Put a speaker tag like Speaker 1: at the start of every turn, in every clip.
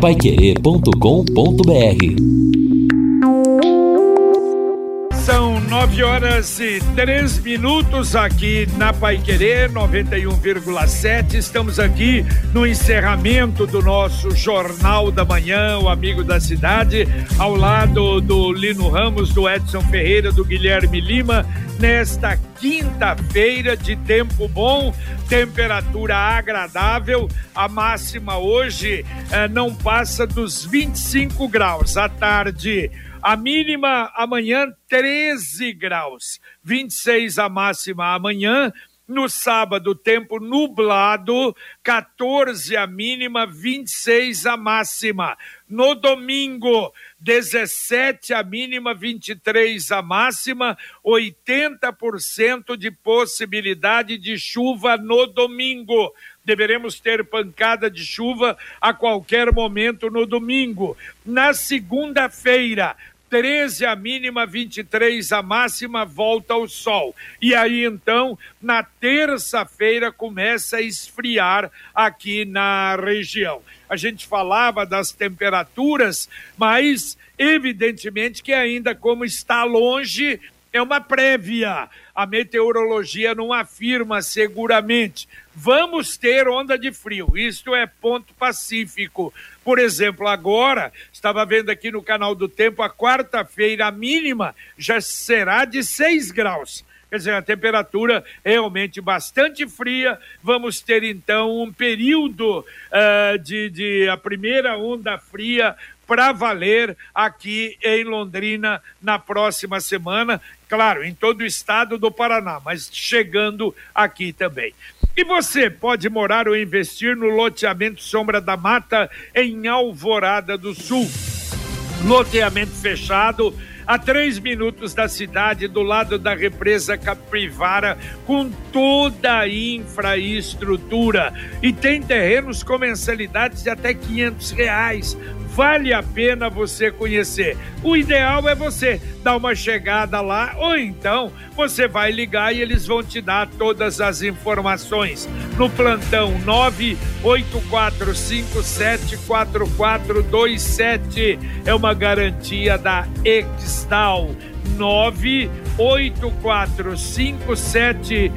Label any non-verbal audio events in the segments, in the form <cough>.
Speaker 1: paiquerê.com.br
Speaker 2: são nove horas e três minutos aqui na Pai Querer 91,7. Estamos aqui no encerramento do nosso Jornal da Manhã, o Amigo da Cidade, ao lado do Lino Ramos, do Edson Ferreira, do Guilherme Lima, nesta quinta-feira de tempo bom, temperatura agradável. A máxima hoje eh, não passa dos 25 graus. À tarde a mínima amanhã 13 graus, 26 a máxima amanhã. No sábado, tempo nublado, 14 a mínima, 26 a máxima. No domingo, 17 a mínima, 23 a máxima, 80% de possibilidade de chuva no domingo deveremos ter pancada de chuva a qualquer momento no domingo. Na segunda-feira, 13 a mínima, 23 a máxima, volta ao sol. E aí então, na terça-feira, começa a esfriar aqui na região. A gente falava das temperaturas, mas evidentemente que ainda como está longe, é uma prévia. A meteorologia não afirma seguramente. Vamos ter onda de frio, isto é ponto pacífico. Por exemplo, agora, estava vendo aqui no canal do Tempo, a quarta-feira a mínima já será de 6 graus. Quer dizer, a temperatura realmente bastante fria. Vamos ter então um período uh, de, de a primeira onda fria para valer aqui em Londrina na próxima semana. Claro, em todo o estado do Paraná, mas chegando aqui também. E você pode morar ou investir no loteamento Sombra da Mata em Alvorada do Sul. Loteamento fechado a três minutos da cidade, do lado da represa Capivara, com toda a infraestrutura. E tem terrenos com mensalidades de até 500 reais vale a pena você conhecer. O ideal é você dar uma chegada lá ou então você vai ligar e eles vão te dar todas as informações. No plantão 984574427 é uma garantia da Exdal. 984574427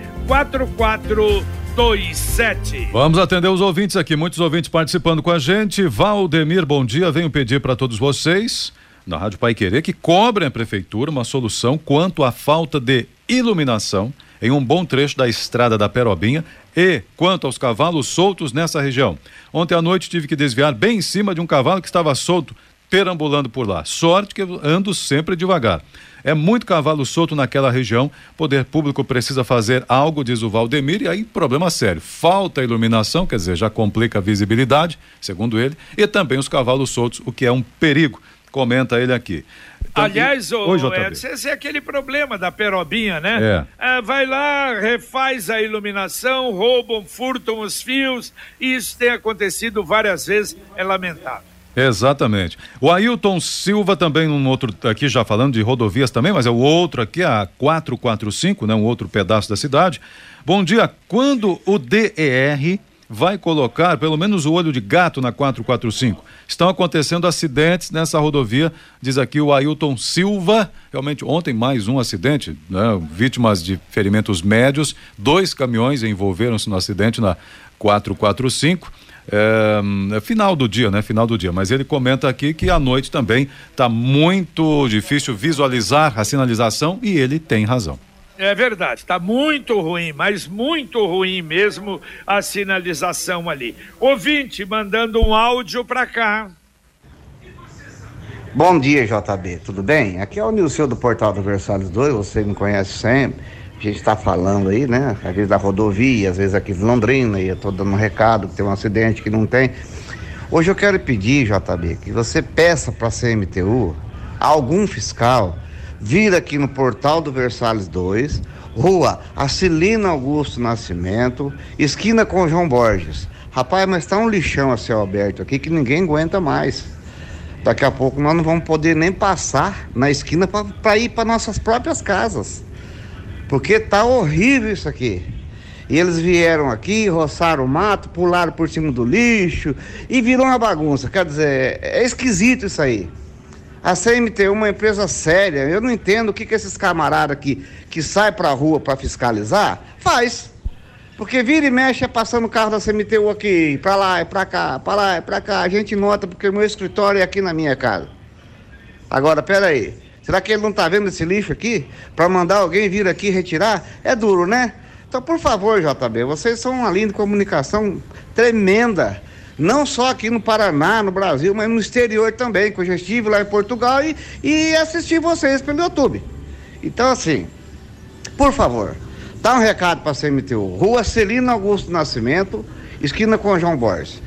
Speaker 2: 27.
Speaker 3: Vamos atender os ouvintes aqui, muitos ouvintes participando com a gente. Valdemir, bom dia. Venho pedir para todos vocês, na Rádio Pai Querer, que cobrem a prefeitura uma solução quanto à falta de iluminação em um bom trecho da estrada da Perobinha e quanto aos cavalos soltos nessa região. Ontem à noite tive que desviar bem em cima de um cavalo que estava solto perambulando por lá. Sorte que eu ando sempre devagar. É muito cavalo solto naquela região. Poder público precisa fazer algo, diz o Valdemir, e aí problema sério. Falta iluminação, quer dizer, já complica a visibilidade, segundo ele, e também os cavalos soltos, o que é um perigo. Comenta ele aqui.
Speaker 2: Então, Aliás, o, Edson, esse é aquele problema da perobinha, né? É. É, vai lá, refaz a iluminação, roubam, furtam os fios, e isso tem acontecido várias vezes, é lamentável.
Speaker 3: Exatamente. O Ailton Silva também, um outro, aqui já falando de rodovias também, mas é o outro aqui, a 445, né? Um outro pedaço da cidade. Bom dia. Quando o DER vai colocar pelo menos o olho de gato na 445? Estão acontecendo acidentes nessa rodovia, diz aqui o Ailton Silva. Realmente, ontem mais um acidente, né? Vítimas de ferimentos médios. Dois caminhões envolveram-se no acidente na 445. É, é, final do dia, né? Final do dia. Mas ele comenta aqui que à noite também está muito difícil visualizar a sinalização e ele tem razão.
Speaker 2: É verdade, está muito ruim, mas muito ruim mesmo a sinalização ali. Ouvinte mandando um áudio para cá.
Speaker 4: Bom dia, JB, tudo bem? Aqui é o Nilson do Portal do Versalhes 2, você me conhece sempre a gente está falando aí, né? Às vezes da rodovia, às vezes aqui de Londrina, e eu estou dando um recado que tem um acidente que não tem. Hoje eu quero pedir, JB, que você peça para a CMTU, algum fiscal, vir aqui no portal do Versalhes 2, rua Acilina Augusto Nascimento, esquina com João Borges. Rapaz, mas está um lixão a céu aberto aqui que ninguém aguenta mais. Daqui a pouco nós não vamos poder nem passar na esquina para ir para nossas próprias casas porque tá horrível isso aqui. E eles vieram aqui, roçaram o mato, pularam por cima do lixo e virou uma bagunça. Quer dizer, é esquisito isso aí. A CMT é uma empresa séria. Eu não entendo o que, que esses camaradas aqui que saem pra rua para fiscalizar faz. Porque vira e mexe é passando o carro da CMTU aqui, pra lá, é pra cá, pra lá, é pra cá. A gente nota porque o meu escritório é aqui na minha casa. Agora, peraí. Será que ele não tá vendo esse lixo aqui? Para mandar alguém vir aqui retirar? É duro, né? Então, por favor, JB, vocês são uma linha de comunicação tremenda. Não só aqui no Paraná, no Brasil, mas no exterior também, que eu já estive lá em Portugal e, e assisti vocês pelo YouTube. Então, assim, por favor, dá um recado para a CMTU. Rua Celina Augusto Nascimento, esquina com João Borges.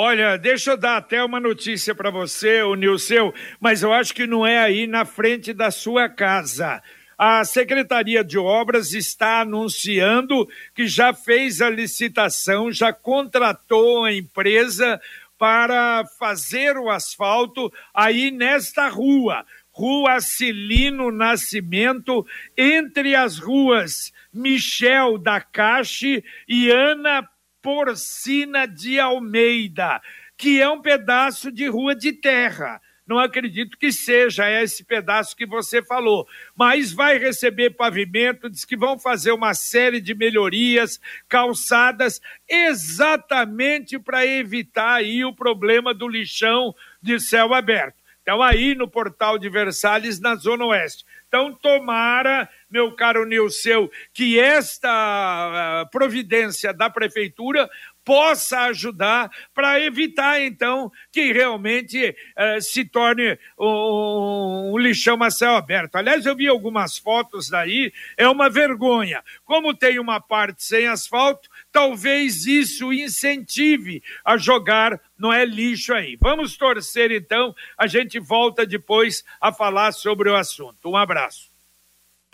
Speaker 2: Olha, deixa eu dar até uma notícia para você, o Nilceu, mas eu acho que não é aí na frente da sua casa. A Secretaria de Obras está anunciando que já fez a licitação, já contratou a empresa para fazer o asfalto aí nesta rua, Rua Cilino Nascimento, entre as ruas Michel da Cache e Ana Porcina de Almeida, que é um pedaço de rua de terra não acredito que seja esse pedaço que você falou, mas vai receber pavimento, diz que vão fazer uma série de melhorias, calçadas, exatamente para evitar aí o problema do lixão de céu aberto. Então, aí no portal de Versalhes, na Zona Oeste. Então, tomara, meu caro Nilceu, que esta uh, providência da Prefeitura possa ajudar para evitar, então, que realmente uh, se torne um, um, lixão a céu aberto. Aliás, eu vi algumas fotos daí, é uma vergonha. Como tem uma parte sem asfalto, talvez isso incentive a jogar não é lixo aí. Vamos torcer então, a gente volta depois a falar sobre o assunto. Um abraço.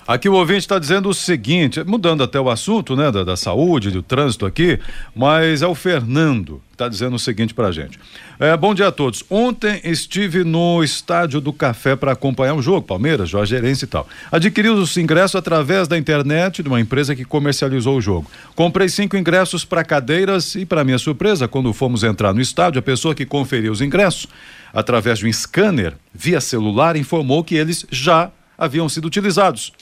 Speaker 3: Aqui o ouvinte está dizendo o seguinte, mudando até o assunto, né, da, da saúde, do trânsito aqui, mas é o Fernando que está dizendo o seguinte para a gente. É, bom dia a todos. Ontem estive no estádio do Café para acompanhar o jogo, Palmeiras, Jorge Gerência e tal. Adquiri os ingressos através da internet de uma empresa que comercializou o jogo. Comprei cinco ingressos para cadeiras e, para minha surpresa, quando fomos entrar no estádio, a pessoa que conferiu os ingressos, através de um scanner via celular, informou que eles já haviam sido utilizados.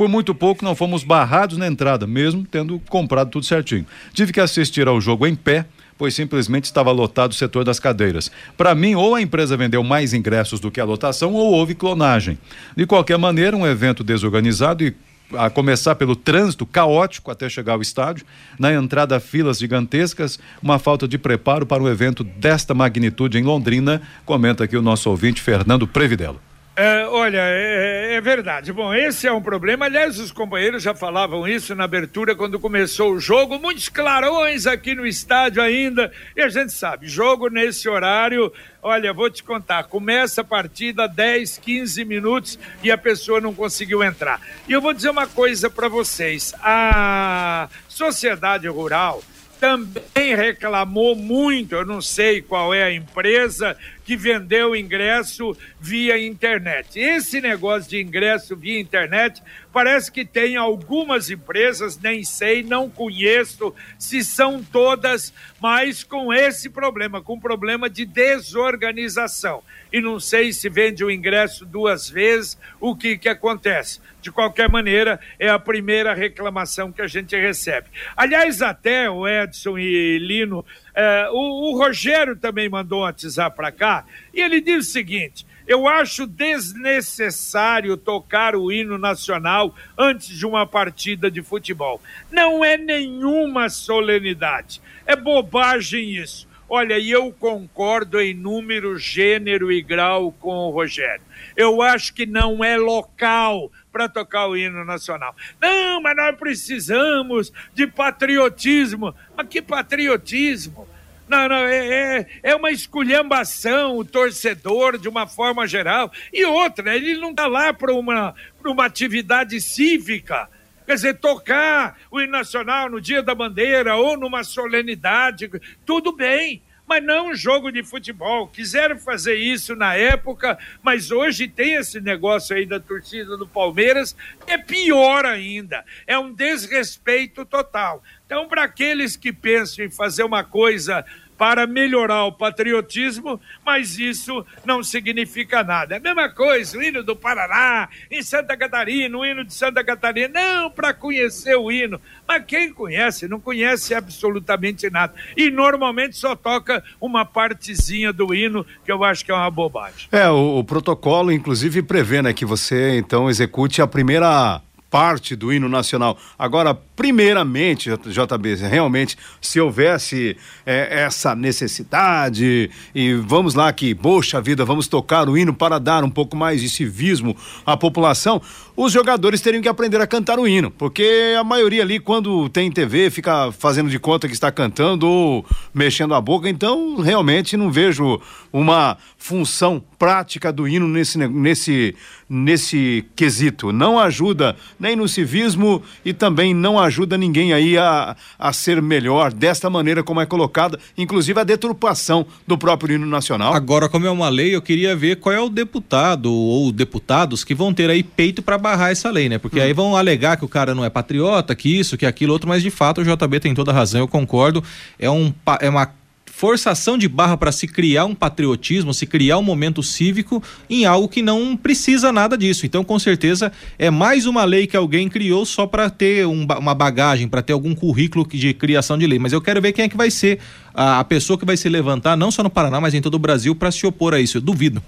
Speaker 3: Por muito pouco não fomos barrados na entrada, mesmo tendo comprado tudo certinho. Tive que assistir ao jogo em pé, pois simplesmente estava lotado o setor das cadeiras. Para mim, ou a empresa vendeu mais ingressos do que a lotação, ou houve clonagem. De qualquer maneira, um evento desorganizado e a começar pelo trânsito caótico até chegar ao estádio, na entrada filas gigantescas, uma falta de preparo para um evento desta magnitude em Londrina, comenta aqui o nosso ouvinte Fernando Previdelo.
Speaker 2: É, olha, é, é, verdade. Bom, esse é um problema. Aliás, os companheiros já falavam isso na abertura quando começou o jogo. Muitos clarões aqui no estádio ainda. E a gente sabe, jogo nesse horário, olha, vou te contar, começa a partida 10, 15 minutos e a pessoa não conseguiu entrar. E eu vou dizer uma coisa para vocês: a sociedade rural também reclamou muito, eu não sei qual é a empresa que vendeu ingresso via internet. Esse negócio de ingresso via internet parece que tem algumas empresas, nem sei, não conheço se são todas, mas com esse problema, com problema de desorganização. E não sei se vende o ingresso duas vezes, o que que acontece. De qualquer maneira, é a primeira reclamação que a gente recebe. Aliás, até o Edson e Lino é, o, o, Rogério também mandou um WhatsApp para cá e ele diz o seguinte: eu acho desnecessário tocar o hino nacional antes de uma partida de futebol. Não é nenhuma solenidade, é bobagem isso. Olha, e eu concordo em número, gênero e grau com o Rogério. Eu acho que não é local para tocar o hino nacional. Não, mas nós precisamos de patriotismo. Mas que patriotismo? Não, não, é, é, é uma esculhambação o torcedor de uma forma geral. E outra, ele não está lá para uma, uma atividade cívica. Quer dizer, tocar o hino nacional no dia da bandeira ou numa solenidade, tudo bem mas não um jogo de futebol. Quiseram fazer isso na época, mas hoje tem esse negócio aí da torcida do Palmeiras, é pior ainda. É um desrespeito total. Então, para aqueles que pensam em fazer uma coisa para melhorar o patriotismo, mas isso não significa nada. É a mesma coisa, o hino do Paraná, em Santa Catarina, o hino de Santa Catarina, não para conhecer o hino, mas quem conhece, não conhece absolutamente nada. E normalmente só toca uma partezinha do hino, que eu acho que é uma bobagem.
Speaker 5: É, o, o protocolo, inclusive, prevê né, que você então execute a primeira parte do hino nacional. Agora, primeiramente, JB, realmente, se houvesse é, essa necessidade e vamos lá que, poxa vida, vamos tocar o hino para dar um pouco mais de civismo à população, os jogadores teriam que aprender a cantar o hino, porque a maioria ali, quando tem TV, fica fazendo de conta que está cantando ou mexendo a boca, então realmente não vejo uma função prática do hino nesse, nesse, nesse quesito. Não ajuda nem no civismo e também não ajuda ninguém aí a, a ser melhor desta maneira como é colocada, inclusive a deturpação do próprio hino nacional.
Speaker 6: Agora, como é uma lei, eu queria ver qual é o deputado ou deputados que vão ter aí peito para barrar essa lei, né? Porque hum. aí vão alegar que o cara não é patriota, que isso, que aquilo, outro, mas de fato o JB tem toda a razão, eu concordo. É, um, é uma forçação de barra para se criar um patriotismo, se criar um momento cívico em algo que não precisa nada disso. Então, com certeza, é mais uma lei que alguém criou só para ter um, uma bagagem, para ter algum currículo de criação de lei. Mas eu quero ver quem é que vai ser a, a pessoa que vai se levantar, não só no Paraná, mas em todo o Brasil, para se opor a isso. Eu duvido.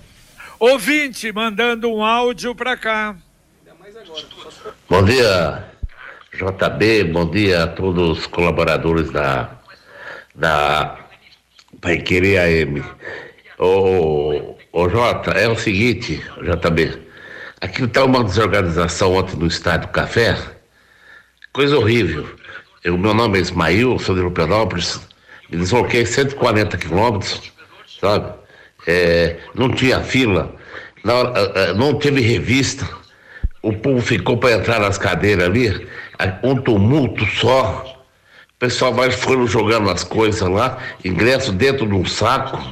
Speaker 2: Ouvinte mandando um áudio para cá.
Speaker 7: Bom dia, JB, bom dia a todos os colaboradores da, da Pai Querer AM. Ô, ô Jota, é o seguinte, JB, aqui está uma desorganização ontem no Estádio Café, coisa horrível. O meu nome é Ismail, sou de Lupenópolis, me desloquei 140 quilômetros, sabe? É, não tinha fila, não, não teve revista, o povo ficou para entrar nas cadeiras ali, um tumulto só pessoal vai foram jogando as coisas lá, ingresso dentro de um saco.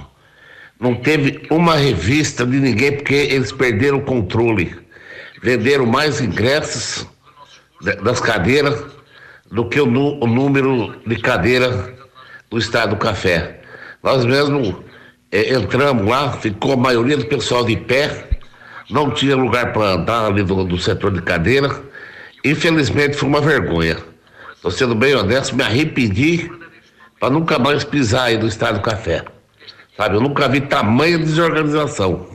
Speaker 7: Não teve uma revista de ninguém porque eles perderam o controle. Venderam mais ingressos das cadeiras do que o, o número de cadeiras do Estado do Café. Nós mesmo é, entramos lá, ficou a maioria do pessoal de pé, não tinha lugar para andar ali do, do setor de cadeira. Infelizmente foi uma vergonha. Estou sendo bem honesto, me arrependi para nunca mais pisar aí no Estado do Café. Sabe, eu nunca vi tamanha desorganização.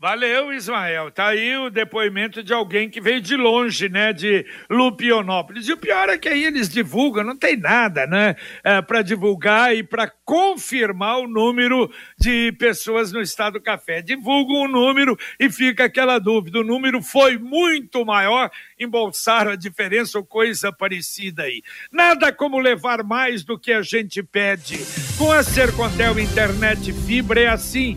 Speaker 2: Valeu, Ismael. Tá aí o depoimento de alguém que veio de longe, né, de Lupionópolis. E o pior é que aí eles divulgam, não tem nada, né, é, para divulgar e para confirmar o número de pessoas no estado do café. Divulgam o número e fica aquela dúvida. O número foi muito maior, embolsaram a diferença ou coisa parecida aí. Nada como levar mais do que a gente pede. Com a Sercontel Internet Fibra é assim.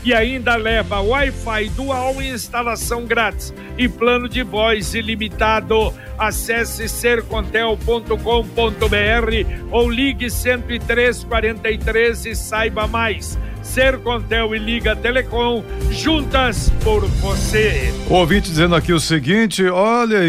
Speaker 2: E ainda leva Wi-Fi dual e instalação grátis e plano de voz ilimitado. Acesse sercontel.com.br ou ligue 10343 e saiba mais. Sercontel e Liga Telecom, juntas por você.
Speaker 3: O ouvinte dizendo aqui o seguinte: olha,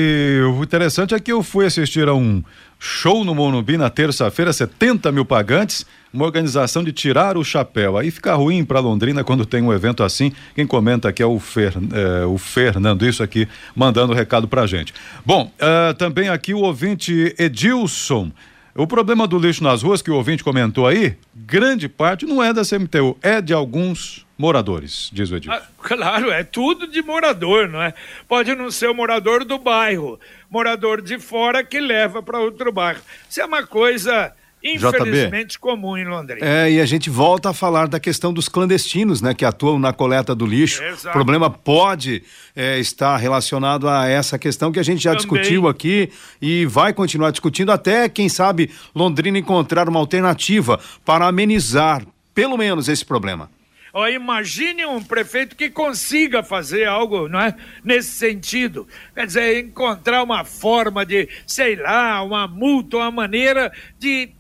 Speaker 3: o interessante é que eu fui assistir a um show no Monumbi na terça-feira, 70 mil pagantes, uma organização de tirar o chapéu. Aí fica ruim para Londrina quando tem um evento assim. Quem comenta aqui é o, Fer, é, o Fernando, isso aqui, mandando recado pra gente. Bom, uh, também aqui o ouvinte Edilson. O problema do lixo nas ruas que o ouvinte comentou aí, grande parte não é da CMTU, é de alguns moradores, diz o Edilson. Ah,
Speaker 2: claro, é tudo de morador, não é? Pode não ser o morador do bairro, morador de fora que leva para outro bairro. Isso é uma coisa infelizmente comum em Londrina.
Speaker 5: É, e a gente volta a falar da questão dos clandestinos, né, que atuam na coleta do lixo.
Speaker 2: Exato.
Speaker 5: O problema pode é, estar relacionado a essa questão que a gente já
Speaker 2: Também.
Speaker 5: discutiu aqui e vai continuar discutindo até, quem sabe, Londrina encontrar uma alternativa para amenizar, pelo menos, esse problema.
Speaker 2: Ó, imagine um prefeito que consiga fazer algo, não é? Nesse sentido. Quer dizer, encontrar uma forma de, sei lá, uma multa, uma maneira de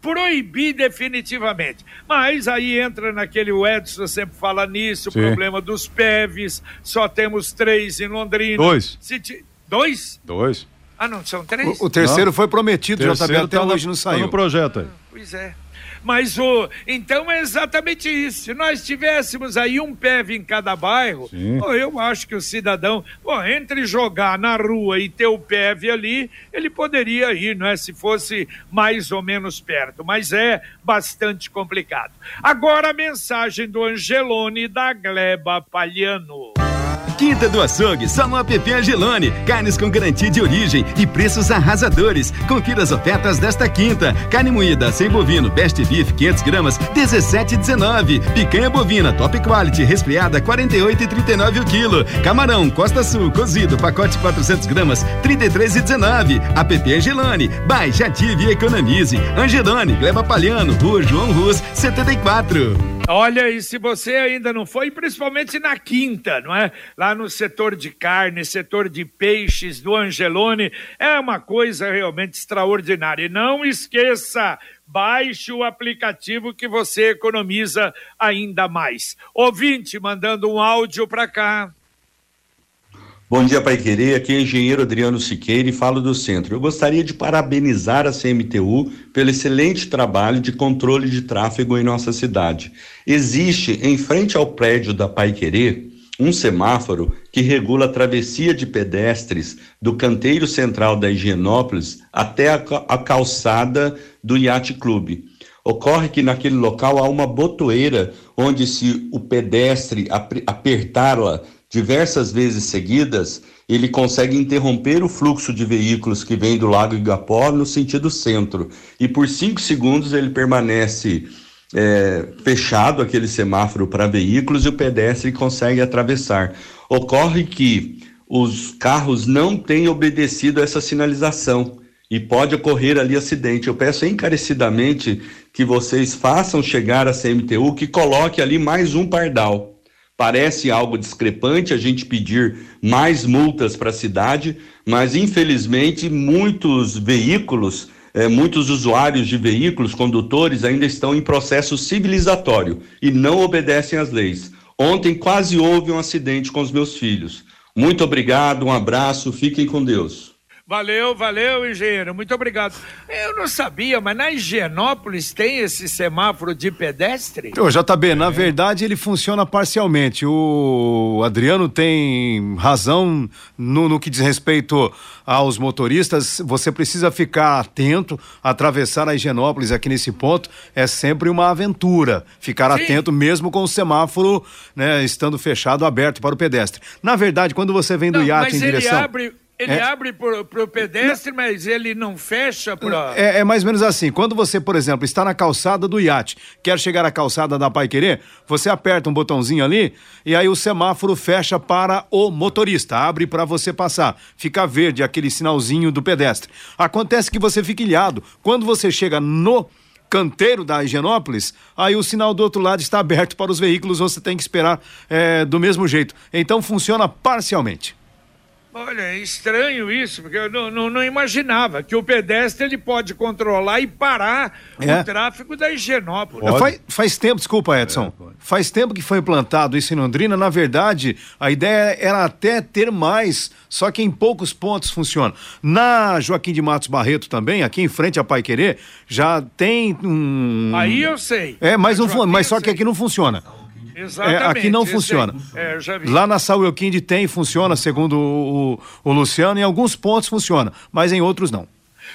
Speaker 2: proibir definitivamente. Mas aí entra naquele, o Edson sempre fala nisso, o problema dos PEVs, só temos três em Londrina.
Speaker 3: Dois.
Speaker 2: Se ti- Dois?
Speaker 3: Dois.
Speaker 2: Ah, não, são três?
Speaker 5: O, o terceiro foi prometido, já
Speaker 3: Terceiro
Speaker 5: até
Speaker 3: tá no-
Speaker 5: hoje não
Speaker 3: tá
Speaker 5: saiu.
Speaker 3: no projeto aí.
Speaker 2: Pois é. Mas o. Então é exatamente isso. Se nós tivéssemos aí um PEV em cada bairro, pô, eu acho que o cidadão, pô, entre jogar na rua e ter o PEV ali, ele poderia ir, não é? Se fosse mais ou menos perto. Mas é bastante complicado. Agora a mensagem do Angelone da Gleba Palhano.
Speaker 8: Quinta do Açougue, só no app Angelone. Carnes com garantia de origem e preços arrasadores. Confira as ofertas desta quinta. Carne moída sem bovino, best beef 500 gramas, 17,19. Picanha bovina top quality resfriada 48,39 o quilo. Camarão Costa Sul cozido pacote 400 gramas, 33,19. App Angelone. Baixe, ative e economize. Angelone, Gleba Palhano, Rua João Rus, 74.
Speaker 2: Olha, e se você ainda não foi, principalmente na quinta, não é? Lá no setor de carne, setor de peixes do Angelone, é uma coisa realmente extraordinária. E não esqueça, baixe o aplicativo que você economiza ainda mais. Ouvinte mandando um áudio para cá.
Speaker 9: Bom dia, Pai Querer. Aqui é o engenheiro Adriano Siqueira e falo do centro. Eu gostaria de parabenizar a CMTU pelo excelente trabalho de controle de tráfego em nossa cidade. Existe, em frente ao prédio da Pai Querer, um semáforo que regula a travessia de pedestres do canteiro central da Higienópolis até a, a calçada do Yacht Clube. Ocorre que naquele local há uma botoeira onde, se o pedestre ap- apertá-la diversas vezes seguidas, ele consegue interromper o fluxo de veículos que vem do Lago Igapó no sentido centro. E por cinco segundos ele permanece é, fechado aquele semáforo para veículos e o pedestre consegue atravessar. Ocorre que os carros não têm obedecido a essa sinalização e pode ocorrer ali acidente. Eu peço encarecidamente que vocês façam chegar a CMTU que coloque ali mais um pardal. Parece algo discrepante a gente pedir mais multas para a cidade, mas infelizmente muitos veículos, eh, muitos usuários de veículos, condutores, ainda estão em processo civilizatório e não obedecem às leis. Ontem quase houve um acidente com os meus filhos. Muito obrigado, um abraço, fiquem com Deus.
Speaker 2: Valeu, valeu, engenheiro. Muito obrigado. Eu não sabia, mas na Higienópolis tem esse semáforo de pedestre?
Speaker 5: Ô, JB, na verdade ele funciona parcialmente. O Adriano tem razão no, no que diz respeito aos motoristas. Você precisa ficar atento, atravessar a Higienópolis aqui nesse ponto é sempre uma aventura. Ficar
Speaker 2: Sim.
Speaker 5: atento mesmo com o semáforo né, estando fechado, aberto para o pedestre. Na verdade, quando você vem do
Speaker 2: Não,
Speaker 5: iate em direção.
Speaker 2: abre, ele
Speaker 5: É.
Speaker 2: abre pro, pro pedestre, mas ele não fecha para.
Speaker 5: É, é mais ou menos assim. Quando você, por exemplo, está na calçada do iate, quer chegar à calçada da Pai Querer, você aperta um botãozinho ali e aí o semáforo fecha para o motorista, abre para você passar. Fica verde aquele sinalzinho do pedestre. Acontece que você fica ilhado. Quando você chega no canteiro da Higienópolis, aí o sinal do outro lado está aberto para os veículos, você tem que esperar é, do mesmo jeito. Então funciona parcialmente.
Speaker 2: Olha, é estranho isso, porque eu não, não, não imaginava que o pedestre ele pode controlar e parar
Speaker 5: É.
Speaker 2: o tráfego da Higienópolis.
Speaker 5: Faz, faz tempo, desculpa, Edson. faz tempo que foi implantado isso em Londrina. Na verdade, a ideia era até ter mais, só que em poucos pontos funciona. Na Joaquim de Matos Barreto também, aqui em frente a Pai Querer, já tem um.
Speaker 2: Aí eu sei.
Speaker 5: É, mas, não, mas só que aqui não funciona.
Speaker 2: Exatamente.
Speaker 5: É, aqui não funciona.
Speaker 2: É.
Speaker 5: Lá na Saúl Elquinde tem, funciona, segundo o, o Luciano. Em alguns pontos funciona, mas em outros não.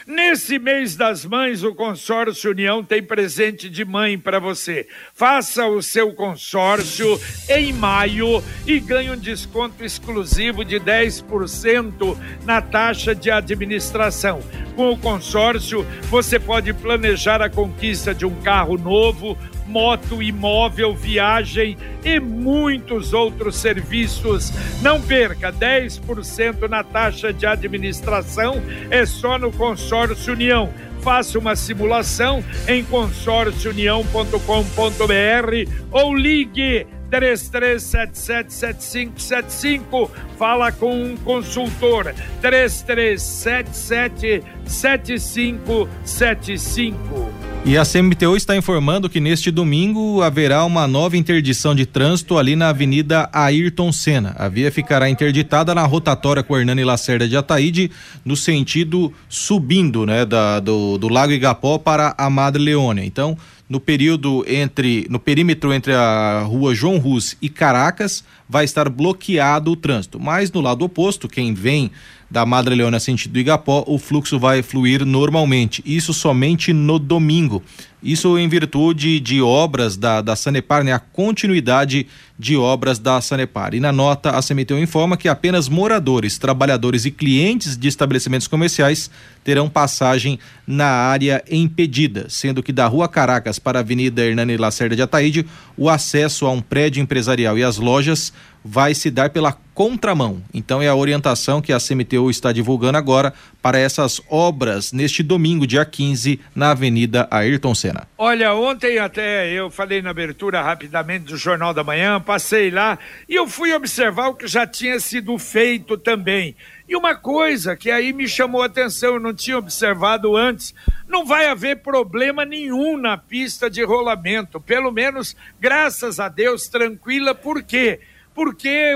Speaker 2: Nesse mês das mães, o Consórcio União tem presente de mãe para você. Faça o seu consórcio em maio e ganhe um desconto exclusivo de 10% na taxa de administração. Com o consórcio, você pode planejar a conquista de um carro novo, moto, imóvel, viagem e muitos outros serviços. Não perca 10% na taxa de administração, é só no Consórcio União. Faça uma simulação em consórciounião.com.br ou ligue 33777575. Fala com um consultor. 33777575.
Speaker 6: E a CMTU está informando que neste domingo haverá uma nova interdição de trânsito ali na Avenida Ayrton Senna. A via ficará interditada na rotatória com Hernani Lacerda de Ataíde, no sentido subindo, né, da, do, do Lago Igapó para a Madre Leônia. Então, no período entre, no perímetro entre a rua João Rus e Caracas, vai estar bloqueado o trânsito. Mas no lado oposto, quem vem da Madre Leona sentido Igapó, o fluxo vai fluir normalmente. Isso somente no domingo. Isso em virtude de obras da, da Sanepar, né? A continuidade de obras da Sanepar. E na nota, a CMTU informa que apenas moradores, trabalhadores e clientes de estabelecimentos comerciais terão passagem na área impedida, sendo que da Rua Caracas para a Avenida Hernani Lacerda de Ataíde, o acesso a um prédio empresarial e as lojas vai se dar pela contramão. Então é a orientação que a CMTU está divulgando agora para essas obras neste domingo, dia 15, na Avenida Ayrton Senna.
Speaker 2: Olha, ontem até eu falei na abertura rapidamente do Jornal da Manhã, passei lá e eu fui observar o que já tinha sido feito também. E uma coisa que aí me chamou a atenção, eu não tinha observado antes, não vai haver problema nenhum na pista de rolamento, pelo menos, graças a Deus, tranquila, por quê? Porque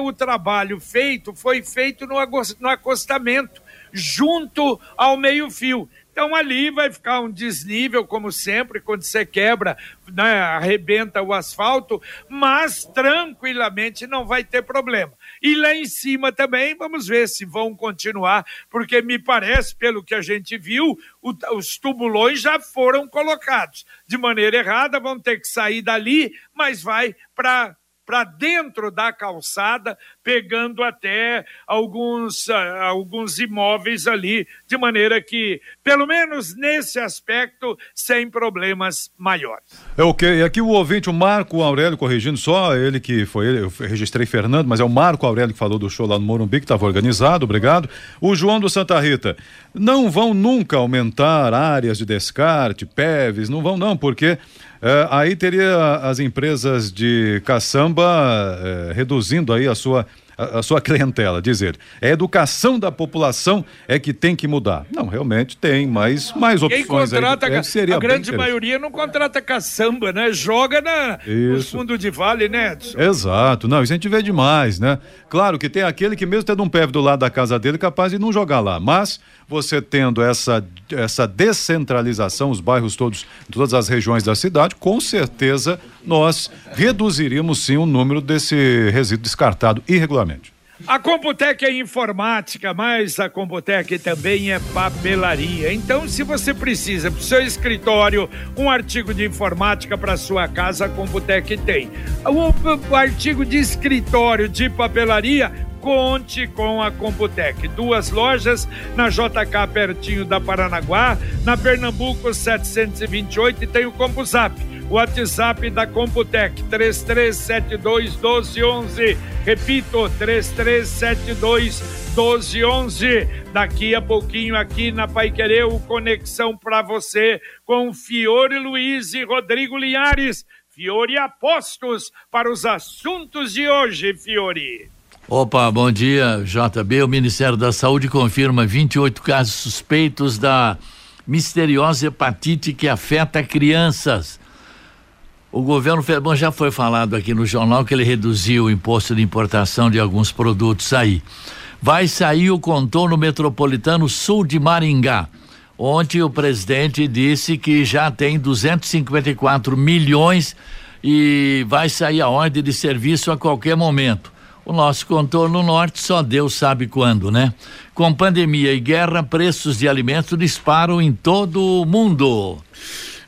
Speaker 2: o trabalho feito foi feito no acostamento, junto ao meio-fio. Então ali vai ficar um desnível, como sempre, quando você quebra, né, arrebenta o asfalto, mas tranquilamente não vai ter problema. E lá em cima também, vamos ver se vão continuar, porque me parece, pelo que a gente viu, o, os tubulões já foram colocados. De maneira errada, vão ter que sair dali, mas vai para para dentro da calçada, pegando até alguns, uh, alguns imóveis ali, de maneira que, pelo menos nesse aspecto, sem problemas maiores.
Speaker 3: É ok. E aqui o ouvinte, o Marco Aurélio, corrigindo só, ele que foi ele, eu registrei Fernando, mas é o Marco Aurélio que falou do show lá no Morumbi, que estava organizado, obrigado. O João do Santa Rita, não vão nunca aumentar áreas de descarte, PEVs, não vão não, porque é, aí teria as empresas de caçamba é, reduzindo aí a sua a, a, sua <laughs> clientela, dizer. É a educação da população é que tem que mudar. Não, realmente tem, mas mais opções. Quem
Speaker 2: contrata, aí, é, seria a grande maioria não contrata caçamba, né? Joga na, no fundo de vale, né, Edson?
Speaker 3: Exato, não, isso a gente vê demais, né? Claro que tem aquele que mesmo tendo um PEV do lado da casa dele, capaz de não jogar lá, mas você tendo essa, essa descentralização, os bairros todos, todas as regiões da cidade, com certeza nós reduziríamos sim o número desse resíduo descartado irregularmente.
Speaker 2: A Computec é informática, mas a Computec também é papelaria. Então, se você precisa para o seu escritório um artigo de informática para sua casa, a Computec tem. O artigo de escritório de papelaria conte com a Computec. Duas lojas na JK pertinho da Paranaguá, na Pernambuco 728 e tem o CompuZap. WhatsApp da Computec 3372 1211. Repito, 3372 1211. Daqui a pouquinho aqui na Paiquereu, conexão para você com Fiore Luiz e Rodrigo Linhares. Fiore Apostos para os assuntos de hoje, Fiore.
Speaker 10: Opa, bom dia, JB. O Ministério da Saúde confirma 28 casos suspeitos da misteriosa hepatite que afeta crianças. O governo bom, já foi falado aqui no jornal que ele reduziu o imposto de importação de alguns produtos aí. Vai sair o contorno metropolitano sul de Maringá. Ontem o presidente disse que já tem 254 milhões e vai sair a ordem de serviço a qualquer momento. O nosso contorno norte só Deus sabe quando, né? Com pandemia e guerra, preços de alimentos disparam em todo o mundo.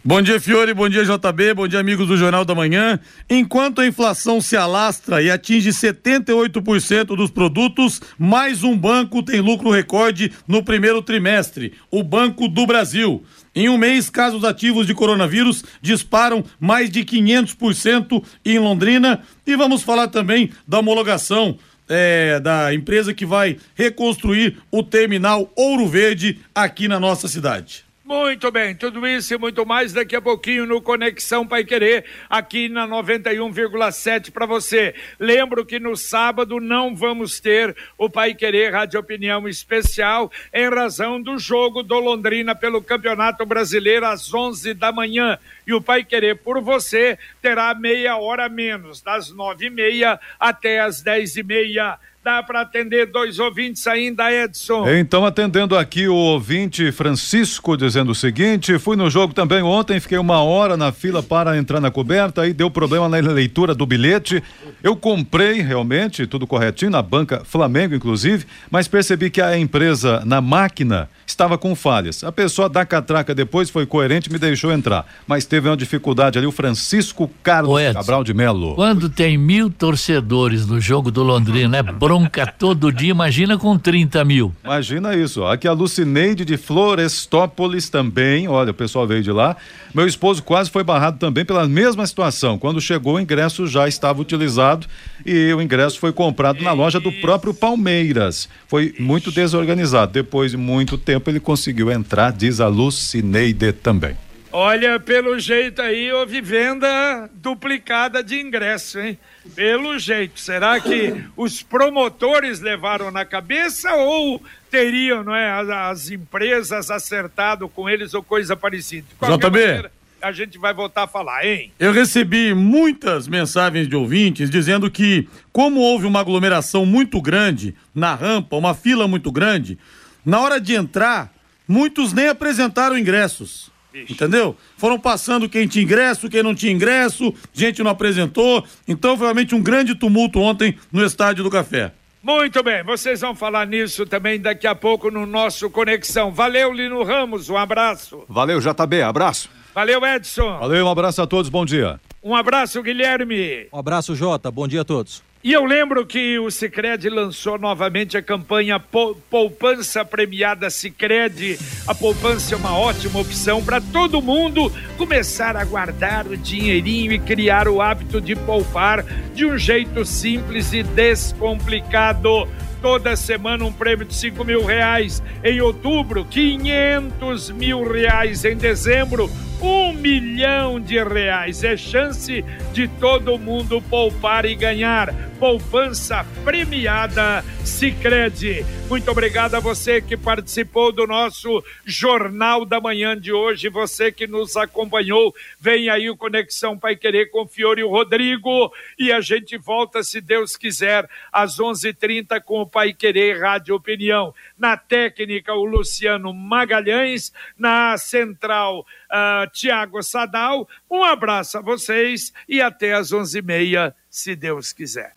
Speaker 11: Bom dia, Fiore. Bom dia, JB. Bom dia, amigos do Jornal da Manhã. Enquanto a inflação se alastra e atinge 78% dos produtos, mais um banco tem lucro recorde no primeiro trimestre: o Banco do Brasil. Em um mês, casos ativos de coronavírus disparam mais de 500% em Londrina. E vamos falar também da homologação é, da empresa que vai reconstruir o terminal Ouro Verde aqui na nossa cidade.
Speaker 2: Muito bem, tudo isso e muito mais daqui a pouquinho no Conexão Pai Querer, aqui na 91,7 para você. Lembro que no sábado não vamos ter o Pai Querer Rádio Opinião Especial em razão do jogo do Londrina pelo Campeonato Brasileiro às 11 da manhã. E o Pai Querer por você terá meia hora menos, das nove e meia até as dez e meia Dá para atender dois ouvintes ainda, Edson?
Speaker 3: Então, atendendo aqui o ouvinte Francisco, dizendo o seguinte: fui no jogo também ontem, fiquei uma hora na fila para entrar na coberta, aí deu problema na leitura do bilhete. Eu comprei realmente, tudo corretinho, na banca Flamengo, inclusive, mas percebi que a empresa na máquina estava com falhas. A pessoa da catraca depois foi coerente me deixou entrar, mas teve uma dificuldade ali, o Francisco Carlos Edson, Cabral de Melo.
Speaker 10: Quando tem mil torcedores no jogo do Londrina, é bronca todo dia, imagina com 30 mil.
Speaker 3: Imagina isso, aqui a Lucineide de Florestópolis também, olha, o pessoal veio de lá. Meu esposo quase foi barrado também pela mesma situação. Quando chegou, o ingresso já estava utilizado e o ingresso foi comprado na loja do próprio Palmeiras. Foi muito desorganizado. Depois de muito tempo, ele conseguiu entrar, diz a Lucineide também.
Speaker 2: Olha, pelo jeito aí, houve venda duplicada de ingresso, hein? Pelo jeito. Será que os promotores levaram na cabeça ou teriam, não é, as, as empresas acertado com eles ou coisa parecida?
Speaker 11: JB. Maneira,
Speaker 2: a gente vai voltar a falar, hein?
Speaker 11: Eu recebi muitas mensagens de ouvintes dizendo que, como houve uma aglomeração muito grande na rampa, uma fila muito grande, na hora de entrar, muitos nem apresentaram ingressos. Entendeu? Foram passando quem tinha ingresso, quem não tinha ingresso, gente não apresentou. Então foi realmente um grande tumulto ontem no Estádio do Café.
Speaker 2: Muito bem, vocês vão falar nisso também daqui a pouco no nosso Conexão. Valeu, Lino Ramos, um abraço.
Speaker 5: Valeu, JB, abraço.
Speaker 2: Valeu, Edson.
Speaker 3: Valeu, um abraço a todos, bom dia.
Speaker 2: Um abraço, Guilherme.
Speaker 6: Um abraço, Jota, bom dia a todos.
Speaker 2: E eu lembro que o Cicred lançou novamente a campanha Poupança Premiada Cicred. A poupança é uma ótima opção para todo mundo começar a guardar o dinheirinho e criar o hábito de poupar de um jeito simples e descomplicado toda semana um prêmio de 5 mil reais. Em outubro, 500 mil reais. Em dezembro, um milhão de reais. É chance de todo mundo poupar e ganhar. Poupança premiada Sicredi. Muito obrigado a você que participou do nosso Jornal da Manhã de hoje, você que nos acompanhou. Vem aí o Conexão Pai Querer com Fiore e o Rodrigo e a gente volta, se Deus quiser, às 11:30 com o Pai Querer Rádio Opinião. Na técnica, o Luciano Magalhães, na central, uh, Tiago Sadal. Um abraço a vocês e até às 11:30, se Deus quiser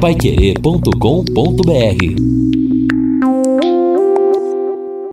Speaker 1: paiquerê.com.br